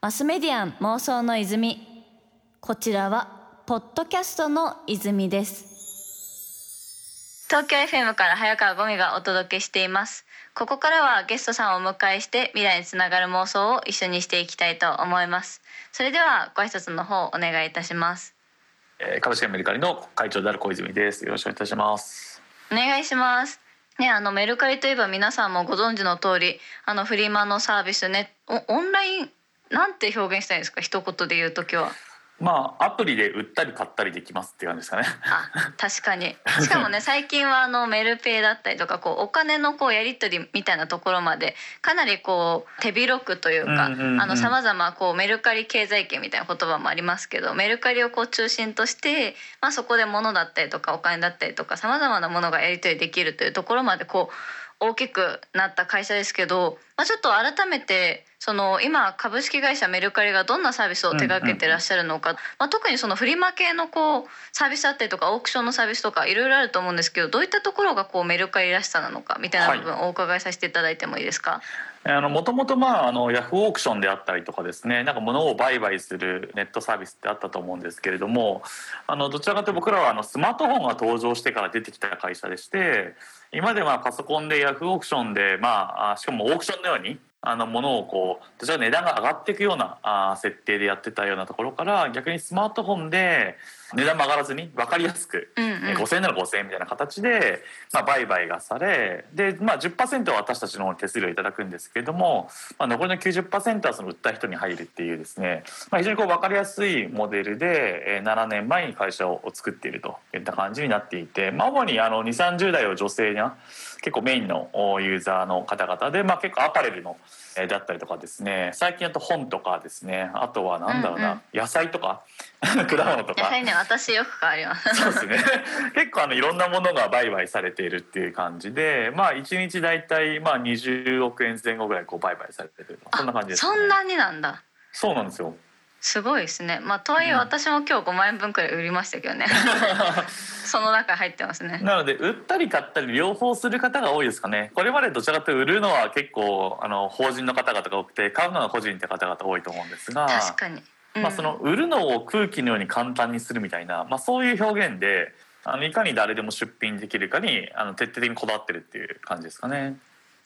マスメディアン妄想の泉。こちらはポッドキャストの泉です。東京 FM から早川ゴミがお届けしています。ここからはゲストさんをお迎えして未来につながる妄想を一緒にしていきたいと思います。それではご挨拶の方お願いいたします。株式会メルカリの会長である小泉です。よろしくお願いいたします。お願いしますね、あのメルカリといえば皆さんもご存知の通りあのフリマのサービスねオンラインなんて表現したいんですか？一言で言う時は。まあアプリで売ったり買ったりできますって感じですかね。あ確かにしかもね 最近はあのメルペイだったりとかこうお金のこうやり取りみたいなところまでかなりこう手広くというかさまざまメルカリ経済圏みたいな言葉もありますけどメルカリをこう中心として、まあ、そこで物だったりとかお金だったりとかさまざまなものがやり取りできるというところまでこう大きくなった会社ですけど、まあ、ちょっと改めてその今株式会社メルカリがどんなサービスを手掛けてらっしゃるのか、まあ、特にそのフリマ系のこうサービスだったりとかオークションのサービスとかいろいろあると思うんですけどどういったところがこうメルカリらしさなのかみたいな部分をお伺いさせていただいてもいいですか、あのもともとまああのヤフーオークションであったりとかですねなんか物を売買するネットサービスってあったと思うんですけれどもあのどちらかというと僕らはあのスマートフォンが登場してから出てきた会社でして今ではパソコンでヤフーオークションでまあしかもオークションのようにあのものをこう値段が上がっていくようなあ設定でやってたようなところから逆にスマートフォンで値段も上がらずに分かりやすく、うんうん、5,000円なら5,000円みたいな形で、まあ、売買がされで、まあ10、は私たちの手数料いただくんですけれども、まあ、残りの90%はその売った人に入るっていうですね、まあ、非常にこう分かりやすいモデルで7年前に会社を作っているといった感じになっていて、まあ、主にあの2 3 0代を女性に結構メインのユーザーの方々で、まあ、結構アパレルのだったりとかですね最近だと本とかですねあとはなんだろうな、うんうん、野菜とか 果物とか。野菜ね私よく買われますそうですね。結構あのいろんなものが売買されているっていう感じでまあ1日大体まあ20億円前後ぐらいこう売買されてる。そんな感じです、ね、そんなになんだ。そうなんですよすごいですね。まあとはいえ私も今日5万円分くらい売りましたけどね。その中入ってますね。なので売ったり買ったり両方する方が多いですかね。これまでどちらかというと売るのは結構あの法人の方々が多くて買うのは個人って方々多いと思うんですが。確かに。うん、まあその売るのを空気のように簡単にするみたいな、まあそういう表現で。あのいかに誰でも出品できるかにあの徹底的にこだわってるっていう感じですかね。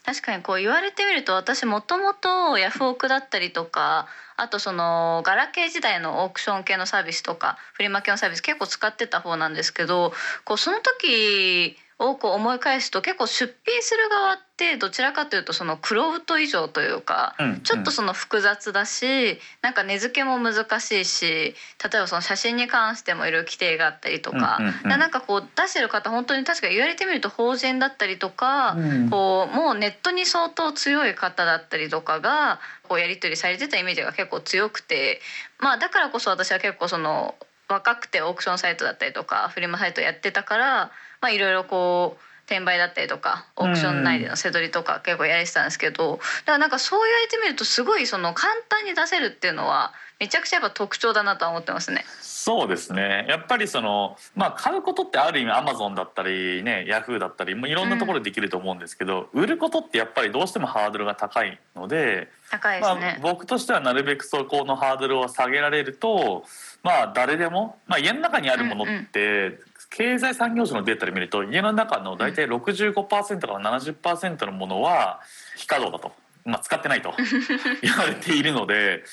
確かにこう言われてみると私もともとヤフオクだったりとかあとそのガラケー時代のオークション系のサービスとかフリマ系のサービス結構使ってた方なんですけどこうその時をこう思い返すと結構出品する側ってどちらかというとそのクロウト以上というか、うん、ちょっとその複雑だしなんか値付けも難しいし例えばその写真に関してもいろいろ規定があったりとか、うんうんうん、なんかこう出してる方本当に確かに言われてみると法人だったりとか、うん、こうもうネットに相当強い方だったりとかがこうやり取りされてたイメージが結構強くてまあだからこそ私は結構その若くてオークションサイトだったりとかフリマサイトやってたからまあいろいろこう転売だったりとかオークション内でのせどりとか結構やれてたんですけどだからなんかそう言われてみるとすごいその簡単に出せるっていうのはめちゃくちゃやっぱ特徴だなとは思ってますね。そうですね。やっぱりその、まあ、買うことってある意味アマゾンだったりねヤフーだったりもいろんなところでできると思うんですけど、うん、売ることってやっぱりどうしてもハードルが高いので高いですね、まあ、僕としてはなるべくそこのハードルを下げられるとまあ誰でも、まあ、家の中にあるものって、うんうん経済産業省のデータで見ると家の中の大体65%から70%のものは非稼働だと、まあ、使ってないと。言われているので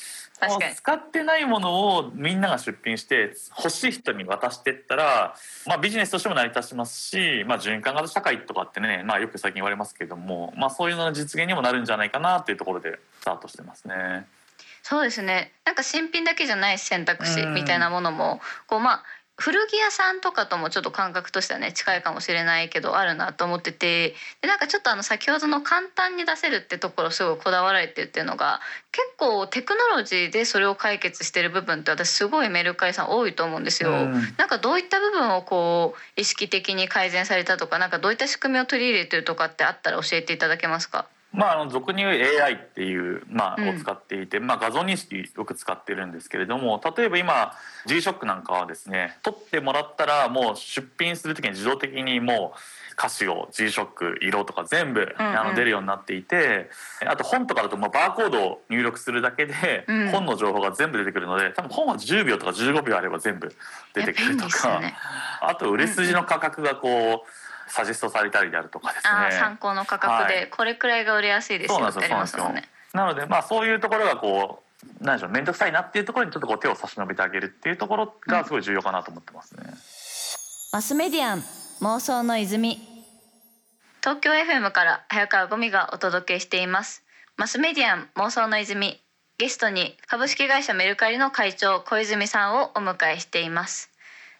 使ってないものをみんなが出品して欲しい人に渡していったら、まあ、ビジネスとしても成り立ちますし、まあ、循環型社会とかってね、まあ、よく最近言われますけれども、まあ、そういうのの実現にもなるんじゃないかなというところでスタートしてますね。そうですね。なんか新品だけじゃない選択肢みたいなものもこうまあ古着屋さんとかともちょっと感覚としてはね近いかもしれないけどあるなと思っててでなんかちょっとあの先ほどの簡単に出せるってところすごいこだわられてるっていうのが結構テクノロジーでそれを解決してる部分って私すごいメルカリさん多いと思うんですよ。うん、なんかどういった部分をこう意識的に改善されたとかなんかどういった仕組みを取り入れてるとかってあったら教えていただけますか？まあ、あの俗に言う AI っていう、まあ、うん。を使っていて、まあ、画像認識よく使ってるんですけれども例えば今 G-SHOCK なんかはですね撮ってもらったらもう出品する時に自動的にもう歌詞を G-SHOCK 色とか全部、うんうん。あの出るようになっていてあと本とかだとまあバーコードを入力するだけで、うん。本の情報が全部出てくるので多分本は10秒とか15秒あれば全部出てくるとか、ね。あと売れ筋の価格がこうサジェストされたりであるとかですね。ああ参考の価格はい。でこれくらいが売れやすいですそうなんですよよってありますもんね。なのでまあそういうところがこうなんでしょう面倒くさいなっていうところにちょっとこう手を差し伸べてあげるっていうところがすごい重要かなと思ってますね。マスメディアン妄想の泉。東京 FM から早川ゴミがお届けしています。マスメディアン妄想の泉。ゲストに株式会社メルカリの会長小泉さんをお迎えしています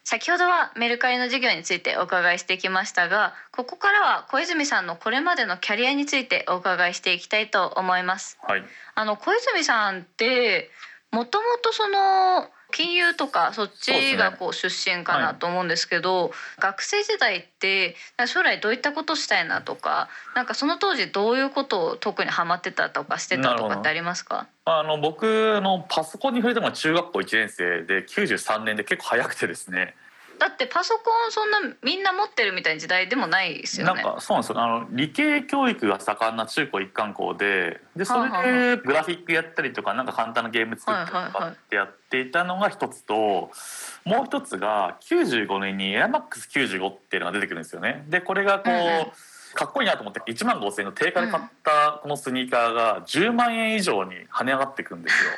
先ほどはメルカリの事業についてお伺いしてきましたがここからは小泉さんのこれまでのキャリアについてお伺いしていきたいと思います。はい、あの小泉さんってもともとその金融とかそっちがこう出身かなと思うんですけど学生時代って将来どういったことしたいなとかなんかその当時どういうことを特にハマってたとかしてたとかってありますか？あの僕のパソコンに触れたのが中学校1年生で93年で結構早くてですねだってパソコンそんなみんな持ってるみたいな時代でもないですよなんね。かそうなんですよあの理系教育が盛んな中高一貫校ででそれでグラフィックやったりとかなんか簡単なゲーム作ったりとかってやっていたのが一つともう一つが95年に AirMax95 っていうのが出てくるんですよね。でこれがこう、うんうんかっこいいなと思って1万5,000円の定価で買ったこのスニーカーが10万円以上に跳ね上がっていくんですよ。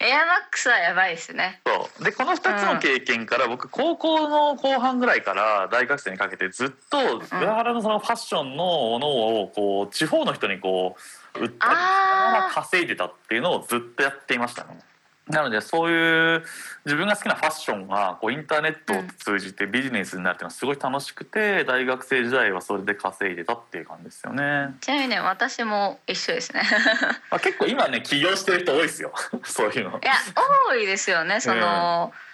エアマックスはやばいですね。そうでこの2つの経験から僕高校の後半ぐらいから大学生にかけてずっと裏腹のそのファッションのものをこう地方の人にこう売ったりしながら稼いでたっていうのをずっとやっていましたね。なのでそういう自分が好きなファッションがこうインターネットを通じてビジネスになるっていうのはすごい楽しくて大学生時代はそれで稼いでたっていう感じですよね。ちなみにね私も一緒ですね。まあ、結構今ね起業してる人多いですよ そういうの。いや多いですよねその、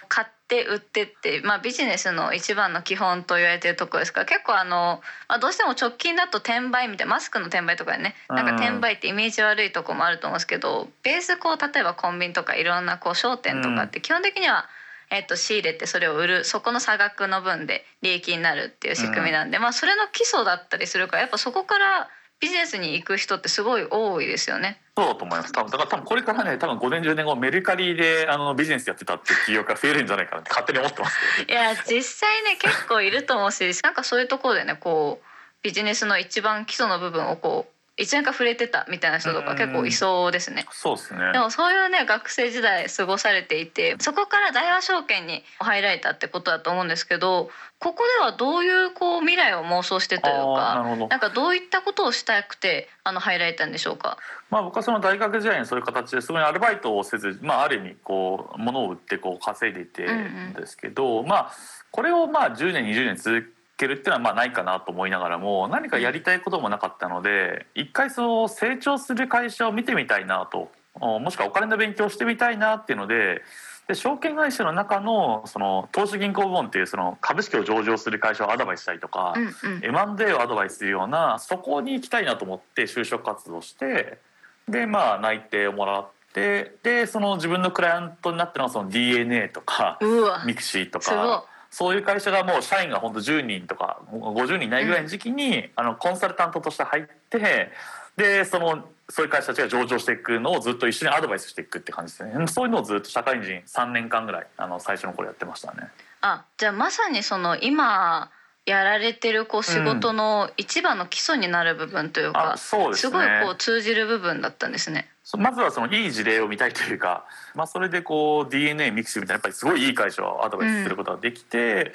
買って売ってって、まあ、ビジネスの一番の基本と言われてるところですか。ら結構あの、まあ、どうしても直近だと転売みたいなマスクの転売とかでねなんか転売ってイメージ悪いとこもあると思うんですけどベースこう例えばコンビニとかいろんなこう商店とかって基本的には、えっと仕入れてそれを売るそこの差額の分で利益になるっていう仕組みなんで、まあ、それの基礎だったりするからやっぱそこからビジネスに行く人ってすごい多いですよね。そうだと思います多分だから多分これからね多分5年10年後メルカリであのビジネスやってたっていう企業が増えるんじゃないかなって勝手に思ってます。いや実際ね結構いると思うしなんかそういうところでねこうビジネスの一番基礎の部分をこう一年間触れてたみたいな人とか結構いそうですね。そうですねでもそういうね学生時代過ごされていてそこから大和証券に入られたってことだと思うんですけどここではどういうこう未来を妄想してというかるほどなんかどういったことをしたくてあの入られたんでしょうか？まあ僕はその大学時代にそういう形ですごいアルバイトをせず、まあ、ある意味こう物を売ってこう稼いでいてんですけど、まあこれをまあ10年20年続けるっていうのはまあないかなと思いながらも何かやりたいこともなかったので一回そう成長する会社を見てみたいなとおもしくはお金の勉強をしてみたいなっていうので。で証券会社の中のその投資銀行部門っていうその株式を上場する会社をアドバイスしたりとか、うんうん。M&A をアドバイスするようなそこに行きたいなと思って就職活動してでまあ内定をもらってでその自分のクライアントになったのはその DNA とかミクシーとかそういう会社がもう社員が本当10人とか50人いないぐらいの時期に、あのコンサルタントとして入ってでそのそういう会社たちが上場していくのをずっと一緒にアドバイスしていくって感じですねそういうのをずっと社会人3年間ぐらいあの最初の頃やってましたね。あじゃあまさにその今やられてるこう仕事の一番の基礎になる部分というか、うですねごいこう通じる部分だったんですね。そまずはそのいい事例を見たいというか、まあ、それでこう DNA ミクシーみたいなやっぱりすごいいい会社をアドバイスすることができて、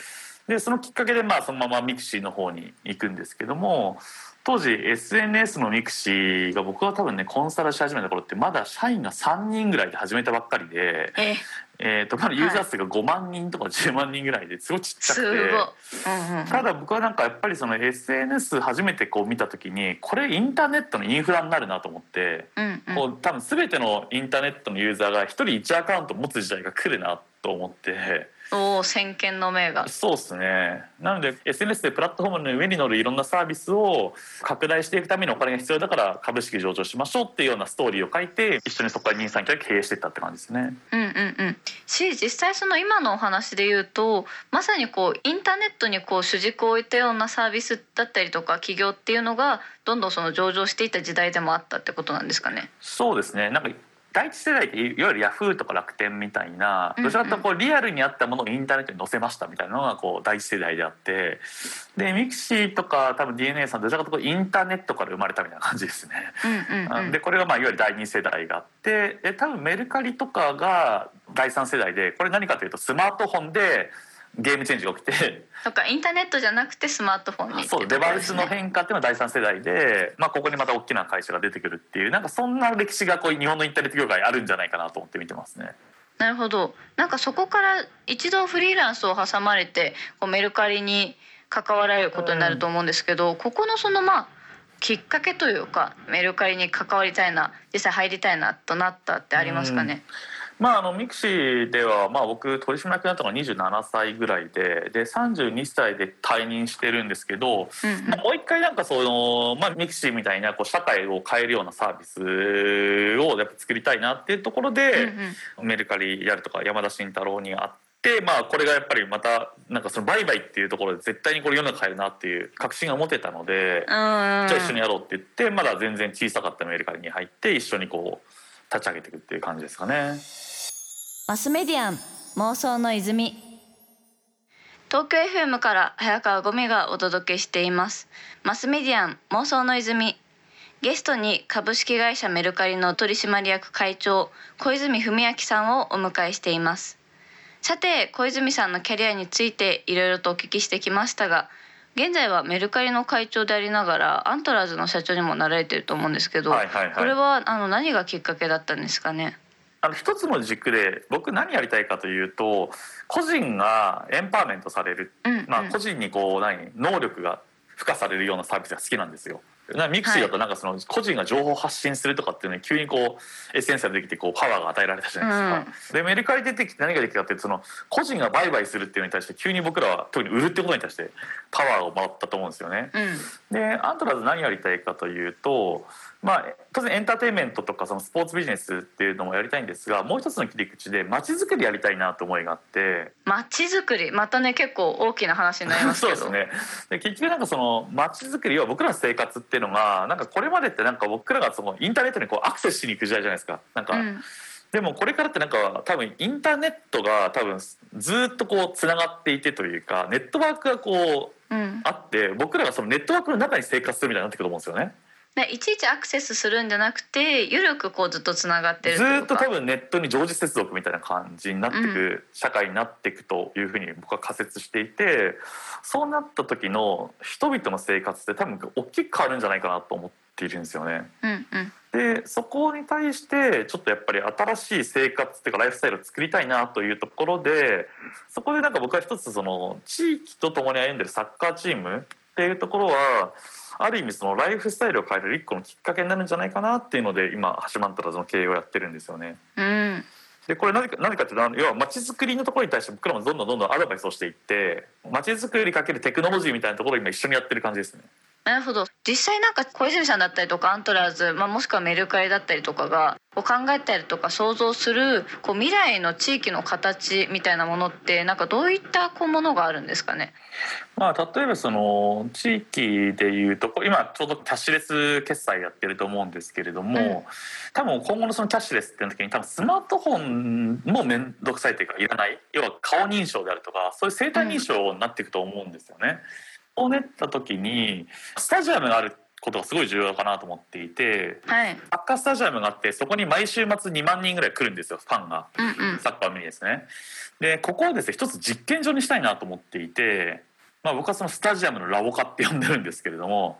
でそのきっかけでまあそのままミクシーの方に行くんですけども当時 SNS のミクシーが僕が多分ねコンサルし始めた頃ってまだ社員が3人ぐらいで始めたばっかりで、ええー、とまだユーザー数が5万人とか10万人ぐらいですごいちっちゃ。くて。うんうんうんただ僕はなんかやっぱりその SNS 初めてこう見た時にこれインターネットのインフラになるなと思って、うんうんこう多分全てのインターネットのユーザーが一人1アカウント持つ時代が来るなと思って。おお先見の明が。そうですね。なので SNS でプラットフォームの上に乗るいろんなサービスを拡大していくためにお金が必要だから株式上場しましょうっていうようなストーリーを書いて一緒にそこから任産協経営していったって感じですね。うんうんうん。し実際その今のお話で言うとまさにこうインターネットにこう主軸を置いたようなサービスだったりとか企業っていうのがどんどんその上場していた時代でもあったってことなんですかね。そうですね。なんか第一世代っていわゆるヤフーとか楽天みたいなどちらかというとこうリアルにあったものをインターネットに載せましたみたいなのがこう第一世代であって。でミクシーとか多分 DNA さんどちらかというとこうインターネットから生まれたみたいな感じですね。うんうん。うん。でこれがまあいわゆる第二世代があってで多分メルカリとかが第三世代でこれ何かというとスマートフォンでゲームチェンジが起きて。とかインターネットじゃなくてスマートフォンに。そうデバイスの変化っていうのは第三世代で、まあ、ここにまた大きな会社が出てくるっていうなんかそんな歴史がこう日本のインターネット業界あるんじゃないかなと思って見てますね。なるほど。なんかそこから一度フリーランスを挟まれてこうメルカリに関わられることになると思うんですけど、ここのそのまあきっかけというかメルカリに関わりたいな実際入りたいなとなったってありますかね、まあ、あのミクシーでは、まあ、僕取締役になったのが27歳ぐらいでで32歳で退任してるんですけど、うんうん。まあもう一回なんかその、まあ、ミクシーみたいなこう社会を変えるようなサービスをやっぱ作りたいなっていうところで、うんうん。メルカリやるとか山田慎太郎に会って、まあ、これがやっぱりまたなんかその売買っていうところで絶対にこれ世の中変えるなっていう確信が持てたので、じうん。ゃあ一緒にやろうって言ってまだ全然小さかったメルカリに入って一緒にこう立ち上げていくっていう感じですかね。マスメディアン妄想の泉。東京 FM から早川ゴミがお届けしています。マスメディアン妄想の泉。ゲストに株式会社メルカリの取締役会長小泉文明さんをお迎えしています。さて小泉さんのキャリアについていろいろとお聞きしてきましたが現在はメルカリの会長でありながらアントラーズの社長にもなられていると思うんですけど、はいはいはい。これはあの何がきっかけだったんですかね？あの一つの軸で僕何やりたいかというと個人がエンパワーメントされる、うんうんまあ、個人にこう何能力が付加されるようなサービスが好きなんですよ。なミクシーだとなんかその個人が情報を発信するとかっていうのに急にこうエッセンスができてこうパワーが与えられたじゃないですか。でメルカリ出てきて何ができたかっていうとその個人が売買するっていうのに対して急に僕らは特に売るってことに対してパワーをもらったと思うんですよね。うんでアントラーズ何やりたいかというと、まあ、当然エンターテインメントとかそのスポーツビジネスっていうのもやりたいんですがもう一つの切り口で街づくりやりたいなと思いがあって。街づくり？またね結構大きな話になりますけど。そうですね。で結局なんかその街づくりは僕らの生活っていうのがなんかこれまでってなんか僕らがそのインターネットにこうアクセスしに行く時代じゃないですか。なんか、うん。でもこれからってなんか多分インターネットが多分ずっとこうつながっていてというかネットワークがこううん、あって僕らがそのネットワークの中に生活するみたいになってくると思うんですよね。でいちいちアクセスするんじゃなくて緩くこうずっとつながってるずっと多分ネットに常時接続みたいな感じになっていく、社会になっていくというふうに僕は仮説していてそうなった時の人々の生活って多分大きく変わるんじゃないかなと思っているんですよね。うんうん。でそこに対してちょっとやっぱり新しい生活っていうかライフスタイルを作りたいなというところでそこでなんか僕は一つその地域と共に歩んでるサッカーチームっていうところはある意味そのライフスタイルを変える一個のきっかけになるんじゃないかなっていうので今ハシマントラズの経営をやってるんですよね。うんでこれ何か何かっていうと要は街づくりのところに対して僕らもどんどんどんどんアドバイスをしていって街づくりかけるテクノロジーみたいなところを今一緒にやってる感じですね。なるほど実際なんか小泉さんだったりとかアントラーズ、まあ、もしくはメルカリだったりとかがこう考えたりとか想像するこう未来の地域の形みたいなものってなんかどういったこうものがあるんですかね？まあ、例えばその地域でいうとこ今ちょうどキャッシュレス決済やってると思うんですけれども、うん。多分今後のそのキャッシュレスっていう時に多分スマートフォンも面倒くさいというかいらない。要は顔認証であるとかそういう生体認証になっていくと思うんですよね。そうなった時にスタジアムがあることがすごい重要かなと思っていてはい。サッカースタジアムがあってそこに毎週末2万人ぐらい来るんですよファンが。うんうん。サッカーを見にですね。でここをですね一つ実験場にしたいなと思っていて、まあ、僕はそのスタジアムのラボ化って呼んでるんですけれども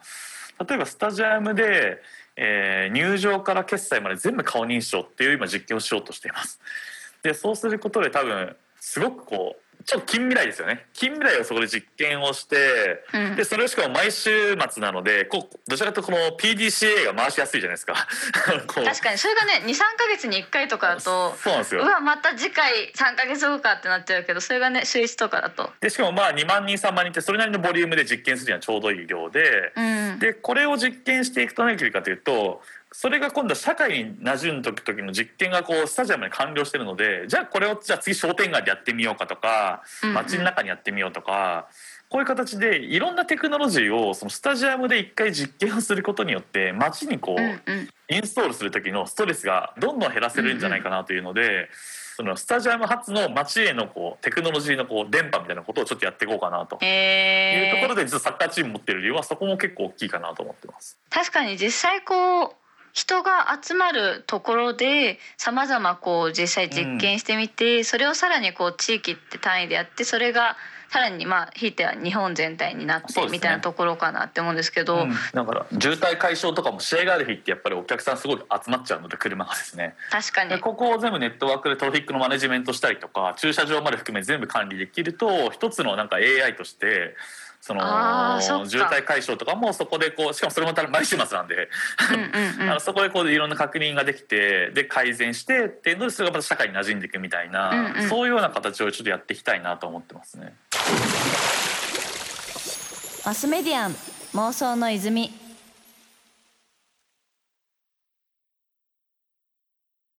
例えばスタジアムで、えー入場から決済まで全部顔認証っていう今実験をしようとしています。でそうすることで多分すごくこうちょっと近未来ですよね。近未来をそこで実験をして、うん。でそれをしかも毎週末なのでこうどちらかというとこの PDCA が回しやすいじゃないですか。確かに。それがね23か月に1回とかだとそうなんですよ。うわまた次回3か月後かってなっちゃうけどそれがね週1とかだと。でしかもまあ2万人3万人ってそれなりのボリュームで実験するにはちょうどいい量で、うん。でこれを実験していくと何ができるかというとそれが今度は社会に馴染んだ時の実験がこうスタジアムに完了してるのでじゃあこれをじゃあ次商店街でやってみようかとか街の中にやってみようとか。こういう形でいろんなテクノロジーをそのスタジアムで一回実験をすることによって街にこう、インストールする時のストレスがどんどん減らせるんじゃないかなというので、そのスタジアム発の街へのこうテクノロジーのこう電波みたいなことをちょっとやっていこうかなというえーところで実はサッカーチーム持ってる理由はそこも結構大きいかなと思ってます。確かに実際こう人が集まるところでさまざまこう実際実験してみて、それをさらにこう地域って単位でやってそれがさらにまあひいては日本全体になってみたいなところかなって思うんですけど、うん。だから渋滞解消とかも試合がある日ってやっぱりお客さんすごい集まっちゃうので車がですね。確かに。でここを全部ネットワークでトラフィックのマネジメントしたりとか駐車場まで含め全部管理できると一つのなんか AI としてその渋滞解消とかもそこでこうしかもそれもまた毎週末なんで。あのそこでこういろんな確認ができてで改善してっていうのでそれがまた社会に馴染んでいくみたいな、うんうん。そういうような形をちょっとやっていきたいなと思ってますね。マスメディアン妄想の泉